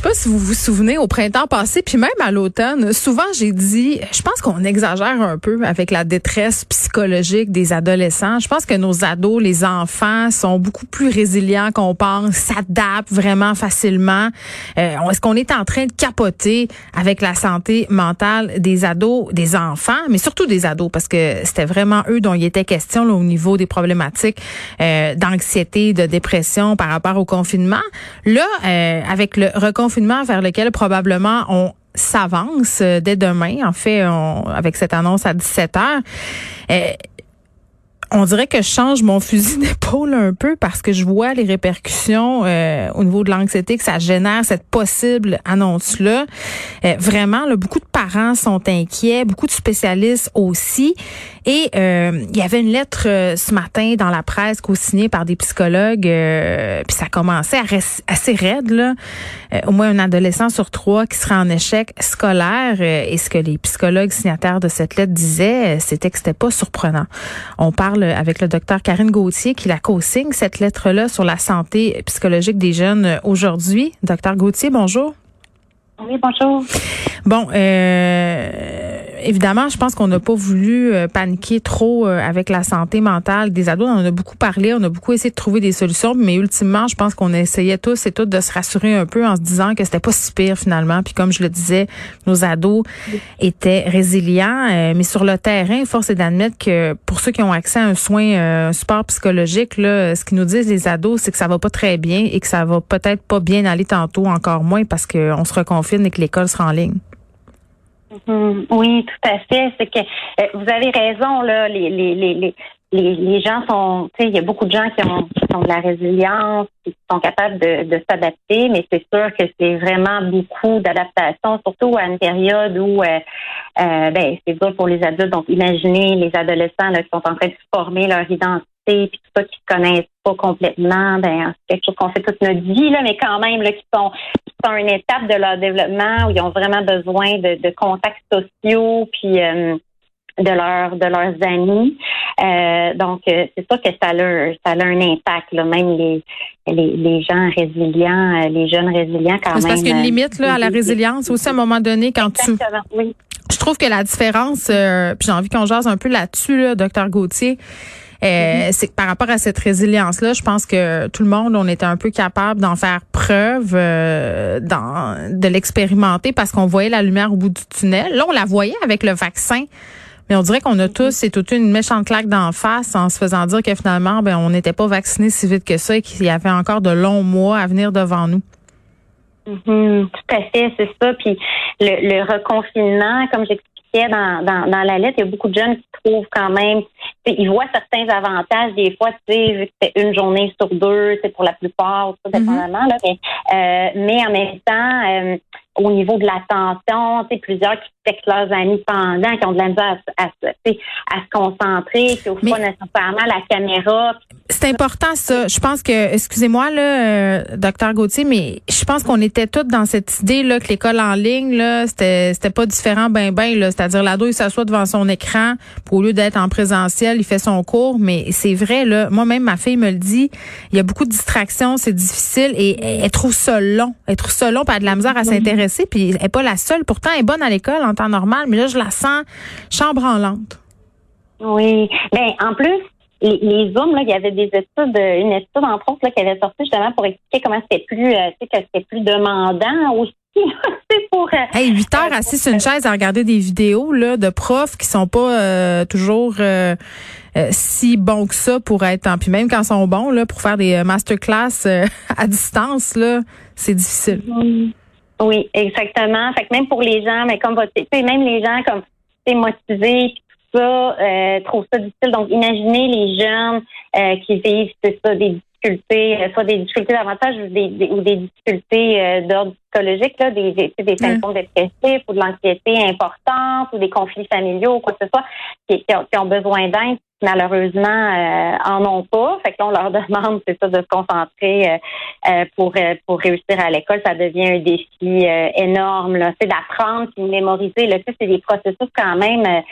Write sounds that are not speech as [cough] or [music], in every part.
Je sais pas si vous vous souvenez au printemps passé, puis même à l'automne, souvent j'ai dit, je pense qu'on exagère un peu avec la détresse psychologique des adolescents. Je pense que nos ados, les enfants, sont beaucoup plus résilients qu'on pense, s'adaptent vraiment facilement. Euh, Est-ce qu'on est en train de capoter avec la santé mentale des ados, des enfants, mais surtout des ados, parce que c'était vraiment eux dont il était question là, au niveau des problématiques euh, d'anxiété, de dépression par rapport au confinement. Là, euh, avec le confinement vers lequel probablement on s'avance euh, dès demain. En fait, avec cette annonce à 17 heures. Euh, on dirait que je change mon fusil [laughs] d'épaule un peu parce que je vois les répercussions euh, au niveau de l'anxiété que ça génère, cette possible annonce-là. Vraiment, beaucoup de parents sont inquiets, beaucoup de spécialistes aussi. Et euh, il y avait une lettre ce matin dans la presse co-signée par des psychologues, puis ça commençait à assez raide. Là. au moins un adolescent sur trois qui serait en échec scolaire. et ce que les psychologues signataires de cette lettre disaient, c'était que c'était pas surprenant. On parle avec le docteur Karine Gauthier qui la co-signe, cette lettre-là sur la santé psychologique des jeunes aujourd'hui. Docteur Gauthier, bonjour. Oui, bonjour. Bon, euh, évidemment, je pense qu'on n'a pas voulu euh, paniquer trop euh, avec la santé mentale des ados. On en a beaucoup parlé, on a beaucoup essayé de trouver des solutions, mais ultimement, je pense qu'on essayait tous et toutes de se rassurer un peu en se disant que c'était pas si pire finalement. Puis comme je le disais, nos ados étaient résilients, euh, mais sur le terrain, force est d'admettre que pour ceux qui ont accès à un soin, un support psychologique, là, ce qu'ils nous disent les ados, c'est que ça va pas très bien et que ça va peut-être pas bien aller tantôt, encore moins parce qu'on se reconfine et que l'école sera en ligne. Mhm. Oui, tout à fait. C'est que euh, vous avez raison, là, les, les, les, les, les gens sont, tu sais, il y a beaucoup de gens qui ont, qui ont de la résilience, qui sont capables de, de s'adapter, mais c'est sûr que c'est vraiment beaucoup d'adaptation, surtout à une période où, euh, euh, ben, c'est dur pour les adultes. Donc, imaginez les adolescents là, qui sont en train de former leur identité, puis tout ça, qui se connaissent pas complètement, ben, c'est quelque chose qu'on fait toute notre vie, là, mais quand même, là, qui sont, qui sont une étape de leur développement où ils ont vraiment besoin de, de contacts sociaux, puis euh, de leurs de leurs amis. Euh, donc, euh, c'est sûr que ça a, ça a un impact, là, même les, les, les gens résilients, les jeunes résilients quand même. Parce qu'il y a une limite là, à la résilience aussi à un moment donné quand tu. Oui. Je trouve que la différence, puis j'ai envie qu'on jase un peu là-dessus, là, docteur Gauthier. Euh, c'est que par rapport à cette résilience-là, je pense que tout le monde, on était un peu capable d'en faire preuve, euh, dans, de l'expérimenter parce qu'on voyait la lumière au bout du tunnel. Là, on la voyait avec le vaccin. Mais on dirait qu'on a tous, c'est toute une méchante claque d'en face en se faisant dire que finalement, ben, on n'était pas vacciné si vite que ça et qu'il y avait encore de longs mois à venir devant nous. Mm-hmm. tout à fait, c'est ça. Puis le, le reconfinement, comme j'expliquais dans, dans, dans la lettre, il y a beaucoup de jeunes qui trouvent quand même ils voient certains avantages. Des fois, tu sais, vu que c'est une journée sur deux, c'est pour la plupart, tout dépendamment, là, mais, euh, mais en même temps, euh, au niveau de l'attention, tu sais, plusieurs qui textent leurs amis pendant, qui ont de la misère à, à, à se concentrer, qui pas nécessairement la caméra. C'est important ça. Je pense que, excusez-moi là, euh, docteur Gauthier, mais je pense qu'on était tous dans cette idée là que l'école en ligne là, c'était c'était pas différent ben ben là, c'est-à-dire l'ado il s'assoit devant son écran pour, au lieu d'être en présentiel, il fait son cours, mais c'est vrai là. Moi-même ma fille me le dit, il y a beaucoup de distractions, c'est difficile et elle, trouve ça long, elle trouve ça long, pas de la misère à s'intéresser, puis elle est pas la seule. Pourtant elle est bonne à l'école en temps normal, mais là je la sens chambre en lente. Oui, ben en plus les, les Zooms, là, il y avait des études, une étude entre autres là, qui avait sorti justement pour expliquer comment c'était plus, euh, que c'était plus demandant aussi. [laughs] pour. Euh, hey, 8 heures assis sur une chaise à regarder des vidéos là de profs qui sont pas euh, toujours si bons que ça pour être en puis même quand ils sont bons là pour faire des masterclass [laughs] à distance là, c'est difficile. Oui, exactement. Fait que même pour les gens, mais comme votre, même les gens comme motivés, tout ça, euh, trouvent ça difficile. Donc, imaginez les jeunes euh, qui vivent, c'est ça, des difficultés, euh, soit des difficultés davantage ou des, ou des difficultés euh, d'ordre psychologique, là, des, des, des symptômes dépressifs ou de l'anxiété importante ou des conflits familiaux ou quoi que ce soit, qui, qui ont, besoin d'aide, malheureusement euh, en ont pas. Fait que là, on leur [laughs] demande, c'est ça, de se concentrer euh, pour pour réussir à l'école. Ça devient un défi énorme. Là. C'est d'apprendre puis de mémoriser. Là, c'est des processus quand même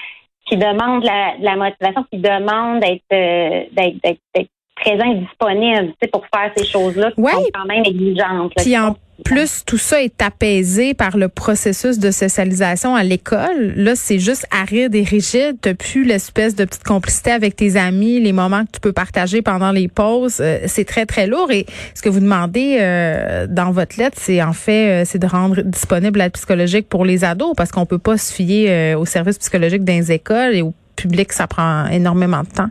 qui demandent la, la motivation, qui demandent d'être d'être présent et disponible pour faire ces choses-là qui sont quand même exigeantes. Puis en plus, tout ça est apaisé par le processus de socialisation à l'école. Là, c'est juste aride et rigide. T'as plus l'espèce de petite complicité avec tes amis, les moments que tu peux partager pendant les pauses. Euh, c'est très, très lourd. Et ce que vous demandez euh, dans votre lettre, c'est en fait, euh, c'est de rendre disponible l'aide psychologique pour les ados parce qu'on peut pas se fier aux services psychologiques dans les écoles et au public, ça prend énormément de temps.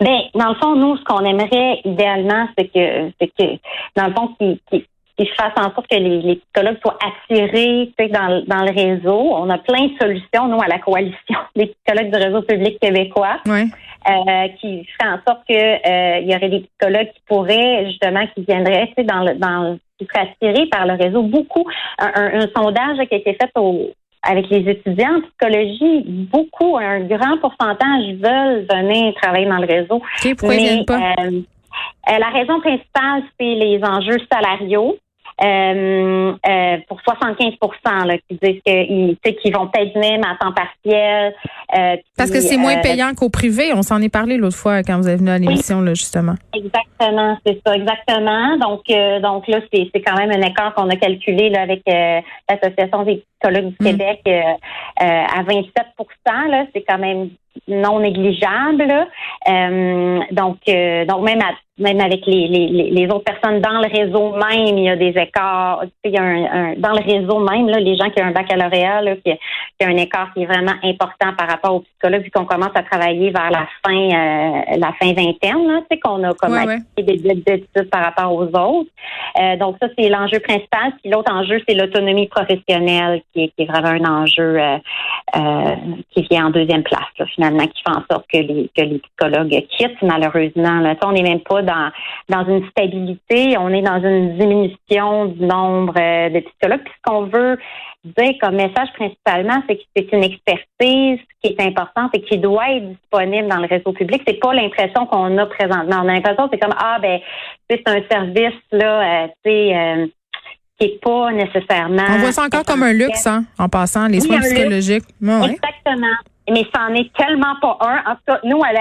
Ben, dans le fond, nous, ce qu'on aimerait idéalement, c'est que, c'est que, dans le fond, qu'ils qu fassent en sorte que les, psychologues soient attirés dans, dans le réseau. On a plein de solutions, nous, à la coalition [laughs] des psychologues du réseau public québécois, euh, qui ferait en sorte que euh, il y aurait des psychologues qui pourraient, justement, qui viendraient dans le, dans qui seraient attirés par le réseau. Beaucoup, un, un sondage qui a été fait au, avec les étudiants en psychologie, beaucoup, un grand pourcentage veulent venir travailler dans le réseau. mais, pas? Euh, euh, la raison principale, c'est les enjeux salariaux. Euh, euh, pour 75 là, qui disent qu'ils vont peut-être même à temps partiel. Euh, Parce que c'est moins payant qu'au privé. On s'en est parlé l'autre fois quand vous êtes venu à l'émission, là, justement. Exactement, c'est ça, exactement. Donc, donc là, c'est quand même un écart qu'on a calculé là, avec l'Association des psychologues du mm. Québec à 27 là, c'est quand même non négligeable. donc, donc même à même avec les, les, les, autres personnes dans le réseau même, il y a des écarts. Il y a un, dans le réseau même, là, les gens qui ont un baccalauréat, là, qui, qui a un écart qui est vraiment important par rapport aux psychologues, vu qu'on commence à travailler vers la fin, euh, la fin vingtaine, tu sais, qu'on a comme des études par rapport aux autres. Euh, donc ça, c'est l'enjeu principal. Puis l'autre enjeu, c'est l'autonomie professionnelle, qui est, qui est vraiment un enjeu euh, euh qui vient en deuxième place, là, finalement, qui fait en sorte que les que les psychologues quittent malheureusement. Là. On n'est même pas dans dans une stabilité, on est dans une diminution du nombre euh, de psychologues. Puis ce qu'on veut dire comme message principalement, c'est que c'est une expertise qui est importante et qui doit être disponible dans le réseau public. C'est pas l'impression qu'on a présentement. On a l'impression c'est comme ah ben c'est un service là, euh, tu sais. Euh, qui n'est pas nécessairement. On voit ça encore comme un luxe, hein, en passant, les soins psychologiques. Exactement mais c'en est tellement pas un. En tout cas, nous, à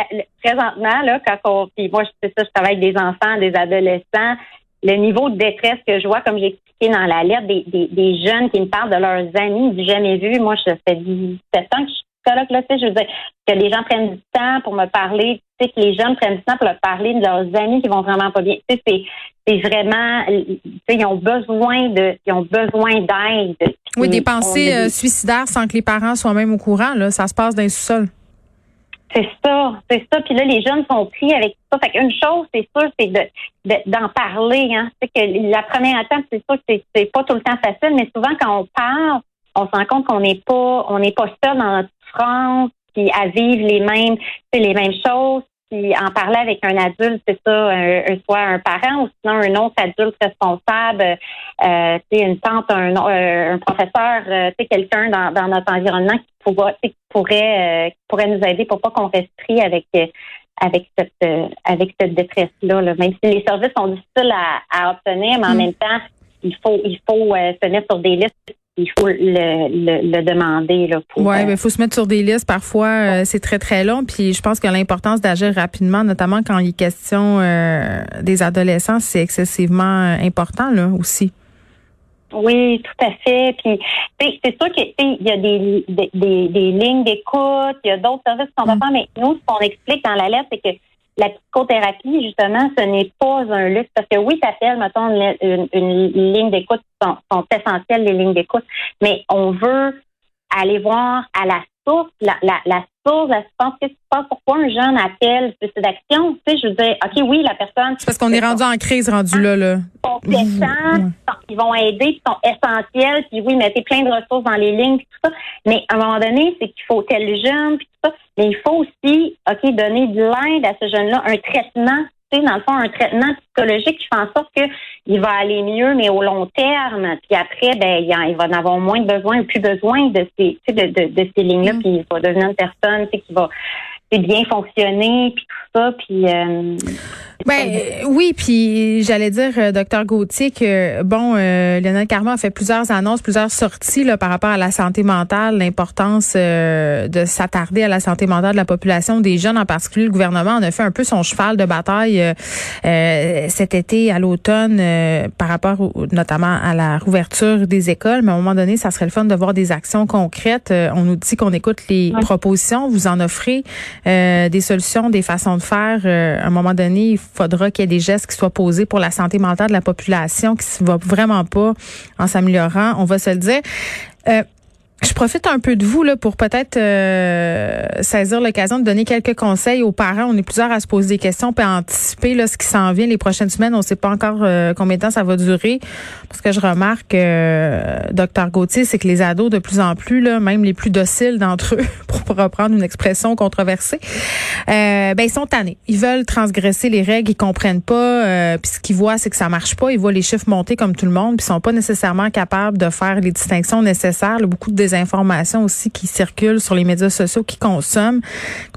présentement, là, quand on, puis moi, c'est ça, je travaille avec des enfants, des adolescents, le niveau de détresse que je vois, comme j'ai expliqué dans la lettre, des, des, des, jeunes qui me parlent de leurs amis du jamais vu. Moi, je fais 17 ans que je suis là, tu sais, je veux dire, que les gens prennent du temps pour me parler, tu sais, que les jeunes prennent du temps pour leur parler de leurs amis qui vont vraiment pas bien. Tu sais, c'est, c'est vraiment, tu sais, ils ont besoin de, ils ont besoin d'aide. Oui, des pensées euh, suicidaires sans que les parents soient même au courant, là, ça se passe dans les sous-sols. C'est ça, c'est ça. Puis là, les jeunes sont pris avec ça. Fait qu'une chose, c'est sûr, c'est de, d'en parler. Hein. C'est que la première étape, c'est sûr que c'est, pas tout le temps facile, mais souvent quand on parle, on se rend compte qu'on n'est pas, on n'est pas seul dans notre France, puis à vivre les mêmes, les mêmes choses puis en parler avec un adulte, c'est ça, un, soit un parent ou sinon un autre adulte responsable, euh, une tante, un, euh, un professeur, euh, quelqu'un dans, dans notre environnement qui, pourra, qui pourrait, euh, qui pourrait nous aider pour pas qu'on reste pris avec avec cette avec cette détresse là, Même si les services sont difficiles à, à obtenir, mais en mm. même temps, il faut il faut se mettre sur des listes il faut le, le, demander. Là, pour, euh, mais il faut se mettre sur des listes. Parfois, euh, c'est très, très long. Puis je pense que l'importance d'agir rapidement, notamment quand il est question euh, des adolescents, c'est excessivement important là aussi. Oui, tout à fait. Puis c'est sûr qu'il y a des, des, des, lignes d'écoute, il y a d'autres services qu'on va mm. faire, mais nous, ce qu'on explique dans la lettre, c'est que la psychothérapie, justement, ce n'est pas un luxe. Parce que oui, ça fait, mettons, une, ligne d'écoute, sont essentielles, les lignes d'écoute, mais on veut aller voir à la source, la, la, la source, la substance, qu'est-ce qui se passe, pourquoi un jeune appelle suicide d'action? Tu sais, je veux dire, OK, oui, la personne. C'est parce qu'on est rendu en crise, rendu là, là. Compétents, ils vont aider, ils sont essentiels, puis oui, mettez plein de ressources dans les lignes, puis tout ça. Mais à un moment donné, c'est qu'il faut tel jeune, puis tout ça. Mais il faut aussi, OK, donner de l'aide à ce jeune-là, un traitement dans le fond, un traitement psychologique qui fait en sorte qu'il va aller mieux, mais au long terme. Puis après, ben, il, va en avoir moins besoin, plus besoin de ces, de, de, de ces lignes-là, mm. puis il va devenir une personne qui va bien fonctionner, puis tout ça, puis euh, ben oui, puis j'allais dire, euh, docteur Gauthier, que bon, euh, Lionel Carman a fait plusieurs annonces, plusieurs sorties là, par rapport à la santé mentale, l'importance euh, de s'attarder à la santé mentale de la population, des jeunes en particulier. Le gouvernement en a fait un peu son cheval de bataille euh, cet été, à l'automne, par rapport notamment à la rouverture des écoles. Mais à un moment donné, ça serait le fun de voir des actions concrètes. on nous dit qu'on écoute les propositions, vous en offrez des solutions, des façons de faire. à un moment donné, il faudra qu'il y ait des gestes qui soient posés pour la santé mentale de la population qui ne va vraiment pas en s'améliorant, on va se le dire. Euh, je profite un peu de vous là pour peut-être euh, saisir l'occasion de donner quelques conseils aux parents. On est plusieurs à se poser des questions puis à anticiper là, ce qui s'en vient les prochaines semaines. On ne sait pas encore euh, combien de temps ça va durer. Parce que je remarque, euh, docteur Gauthier, c'est que les ados de plus en plus, là, même les plus dociles d'entre eux, [laughs] pour reprendre une expression controversée, euh, ben ils sont tannés. Ils veulent transgresser les règles, ils comprennent pas. Euh, puis ce qu'ils voient, c'est que ça marche pas. Ils voient les chiffres monter comme tout le monde, puis sont pas nécessairement capables de faire les distinctions nécessaires. beaucoup de informations aussi qui circulent sur les médias sociaux, qui consomment.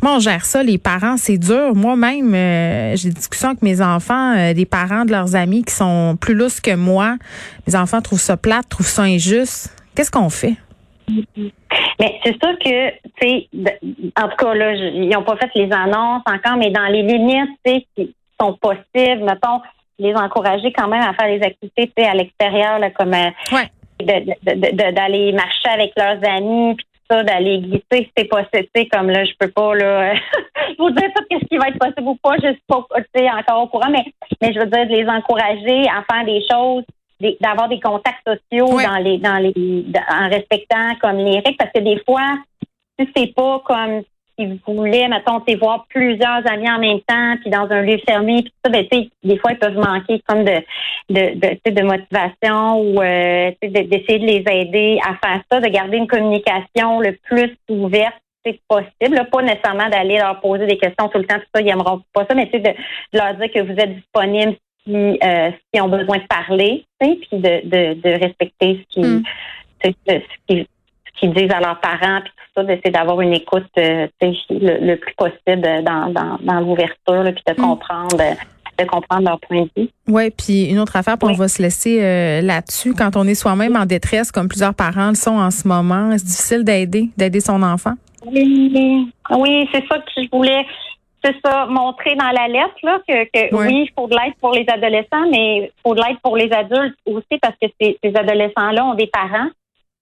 Comment on gère ça, les parents? C'est dur. Moi-même, euh, j'ai des discussions avec mes enfants, euh, des parents de leurs amis qui sont plus lousses que moi. Mes enfants trouvent ça plate, trouvent ça injuste. Qu'est-ce qu'on fait? Mais c'est sûr que, tu sais, en tout cas, là, ils n'ont pas fait les annonces encore, mais dans les limites, tu sais, qui sont possibles, mettons, les encourager quand même à faire des activités, tu sais, à l'extérieur, comme euh, ouais d'aller marcher avec leurs amis puis tout ça, d'aller glisser, c'est possible, comme là, je peux pas là [laughs] vous dire tout ce qui va être possible ou pas, je suis pas encore au courant, mais mais je veux dire de les encourager à faire des choses d'avoir des contacts sociaux dans les dans les en respectant comme les règles parce que des fois si c'est pas comme si vous voulez, mettons, voir plusieurs amis en même temps, puis dans un lieu fermé, puis ça, ben, des fois, ils peuvent manquer comme de, de, de, de motivation ou euh, d'essayer de les aider à faire ça, de garder une communication le plus ouverte possible, pas nécessairement d'aller leur poser des questions tout le temps, tout ça, ils n'aimeront pas ça, mais de, de leur dire que vous êtes disponible si, euh, si ont besoin de parler, puis de, de, de respecter ce qui, mm. ce, qui qu'ils disent à leurs parents, puis tout ça, d'essayer d'avoir une écoute euh, le, plus possible dans, dans, dans l'ouverture, puis de mm. comprendre. de comprendre leur point de vue. Oui, puis une autre affaire, puis on va se laisser euh, là-dessus. Quand on est soi-même en détresse, comme plusieurs parents le sont en ce moment, c'est difficile d'aider, d'aider son enfant? Oui, oui c'est ça que je voulais c'est ça, montrer dans la lettre là, que, que oui, il faut de l'aide pour les adolescents, mais il faut de l'aide pour les adultes aussi parce que ces, ces adolescents-là ont des parents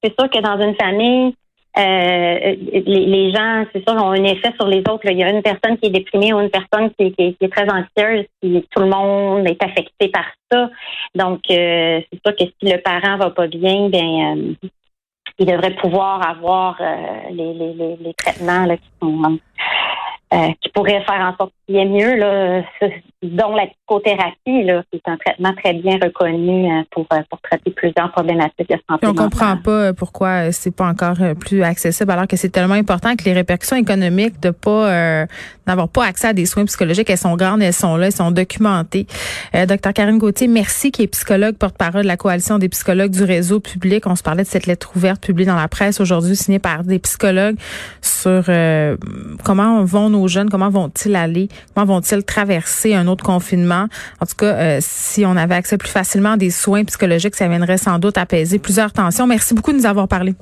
c'est sûr que dans une famille, euh, les, gens, c'est sûr, ont un effet sur les autres. Il y a une personne qui est déprimée ou une personne qui, est très anxieuse, puis tout le monde est affecté par ça. Donc, euh, c'est sûr que si le parent va pas bien, bien, euh, il devrait pouvoir avoir les, les, les, traitements là, qui sont euh, qui pourrait faire en sorte qu'il y ait mieux, là, dont la psychothérapie, là, qui est un traitement très bien reconnu euh, pour, euh, pour traiter plusieurs problématiques de santé. On comprend pas pourquoi c'est pas encore plus accessible, alors que c'est tellement important que les répercussions économiques de pas n'avoir pas accès à des soins psychologiques, elles sont grandes, elles sont là, elles sont documentées. Docteur Karine Gauthier, merci, qui est psychologue, porte-parole de la coalition des psychologues du réseau public. On se parlait de cette lettre ouverte publiée dans la presse aujourd'hui, signée par des psychologues sur comment vont jeunes, comment vont-ils aller, comment vont-ils traverser un autre confinement? En tout cas, euh, si on avait accès plus facilement à des soins psychologiques, ça viendrait sans doute apaiser plusieurs tensions. Merci beaucoup de nous avoir parlé.